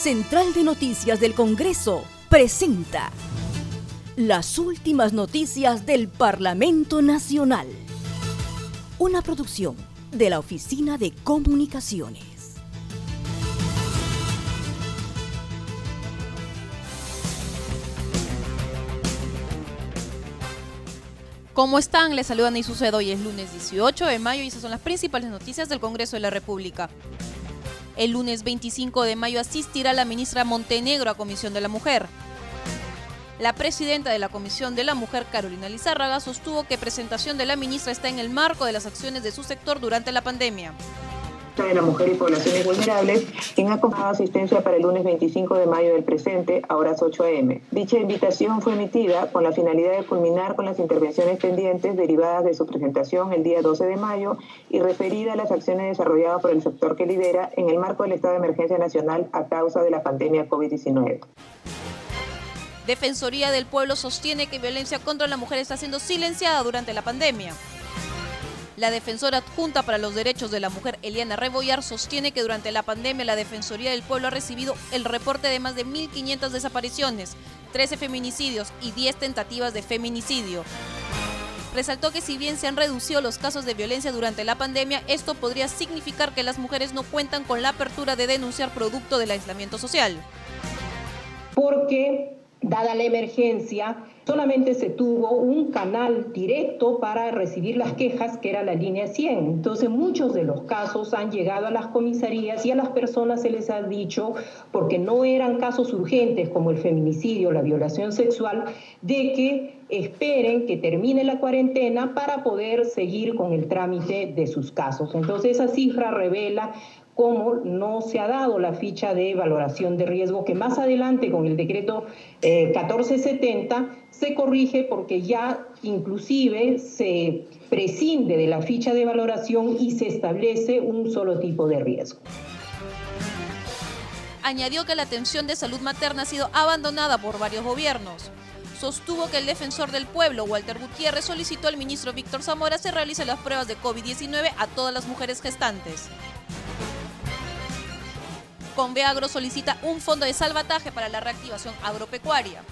Central de Noticias del Congreso presenta las últimas noticias del Parlamento Nacional. Una producción de la Oficina de Comunicaciones. ¿Cómo están? Les saludan y sucede hoy es lunes 18 de mayo y esas son las principales noticias del Congreso de la República. El lunes 25 de mayo asistirá la ministra Montenegro a Comisión de la Mujer. La presidenta de la Comisión de la Mujer, Carolina Lizárraga, sostuvo que presentación de la ministra está en el marco de las acciones de su sector durante la pandemia de la Mujer y Poblaciones Vulnerables, quien ha comprado asistencia para el lunes 25 de mayo del presente, a horas 8 a.m. Dicha invitación fue emitida con la finalidad de culminar con las intervenciones pendientes derivadas de su presentación el día 12 de mayo y referida a las acciones desarrolladas por el sector que lidera en el marco del estado de emergencia nacional a causa de la pandemia COVID-19. Defensoría del Pueblo sostiene que violencia contra la mujer está siendo silenciada durante la pandemia. La defensora adjunta para los derechos de la mujer, Eliana Rebollar, sostiene que durante la pandemia la Defensoría del Pueblo ha recibido el reporte de más de 1.500 desapariciones, 13 feminicidios y 10 tentativas de feminicidio. Resaltó que si bien se han reducido los casos de violencia durante la pandemia, esto podría significar que las mujeres no cuentan con la apertura de denunciar producto del aislamiento social. Porque, dada la emergencia, solamente se tuvo un canal directo para recibir las quejas, que era la línea 100. Entonces muchos de los casos han llegado a las comisarías y a las personas se les ha dicho, porque no eran casos urgentes como el feminicidio, la violación sexual, de que esperen que termine la cuarentena para poder seguir con el trámite de sus casos. Entonces esa cifra revela cómo no se ha dado la ficha de valoración de riesgo, que más adelante con el decreto 1470 eh, se corrige porque ya inclusive se prescinde de la ficha de valoración y se establece un solo tipo de riesgo. Añadió que la atención de salud materna ha sido abandonada por varios gobiernos sostuvo que el defensor del pueblo, Walter Gutiérrez, solicitó al ministro Víctor Zamora se realice las pruebas de COVID-19 a todas las mujeres gestantes. Conveagro solicita un fondo de salvataje para la reactivación agropecuaria.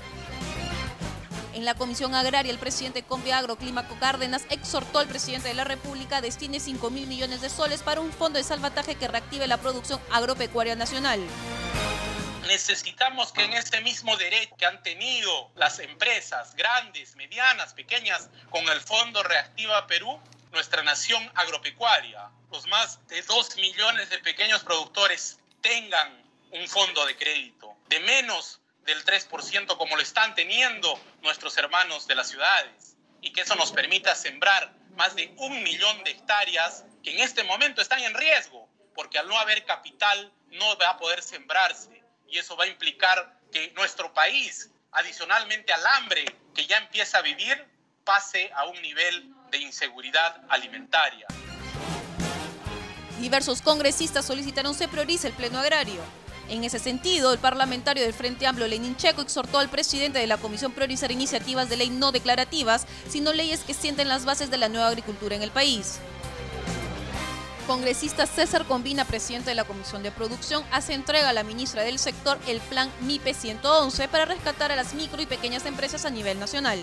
En la Comisión Agraria, el presidente Conveagro, Clímaco Cárdenas, exhortó al presidente de la República destine 5 mil millones de soles para un fondo de salvataje que reactive la producción agropecuaria nacional. Necesitamos que en este mismo derecho que han tenido las empresas grandes, medianas, pequeñas, con el Fondo Reactiva Perú, nuestra nación agropecuaria, los más de 2 millones de pequeños productores tengan un fondo de crédito de menos del 3% como lo están teniendo nuestros hermanos de las ciudades y que eso nos permita sembrar más de un millón de hectáreas que en este momento están en riesgo porque al no haber capital no va a poder sembrarse y eso va a implicar que nuestro país, adicionalmente al hambre que ya empieza a vivir, pase a un nivel de inseguridad alimentaria. Diversos congresistas solicitaron se priorice el pleno agrario. En ese sentido, el parlamentario del Frente Amplio, Lenin Checo, exhortó al presidente de la Comisión priorizar iniciativas de ley no declarativas, sino leyes que sienten las bases de la nueva agricultura en el país. Congresista César Combina, presidente de la Comisión de Producción, hace entrega a la ministra del sector el plan MIPE 111 para rescatar a las micro y pequeñas empresas a nivel nacional.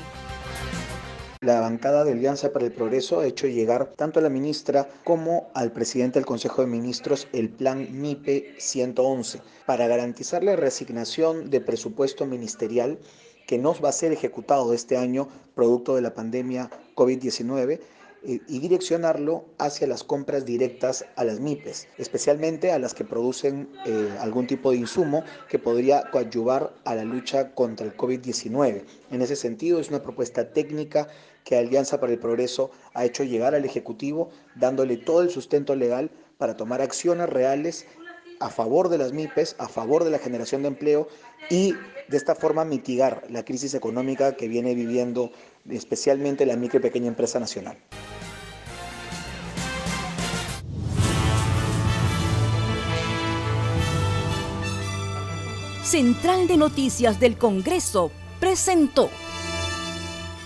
La bancada de Alianza para el Progreso ha hecho llegar tanto a la ministra como al presidente del Consejo de Ministros el plan MIPE 111 para garantizar la reasignación de presupuesto ministerial que no va a ser ejecutado este año producto de la pandemia COVID-19 eh, y direccionarlo hacia las compras directas a las MIPES, especialmente a las que producen eh, algún tipo de insumo que podría coadyuvar a la lucha contra el COVID-19. En ese sentido, es una propuesta técnica que Alianza para el Progreso ha hecho llegar al Ejecutivo, dándole todo el sustento legal para tomar acciones reales a favor de las MIPES, a favor de la generación de empleo y de esta forma mitigar la crisis económica que viene viviendo especialmente la micro y pequeña empresa nacional. Central de Noticias del Congreso presentó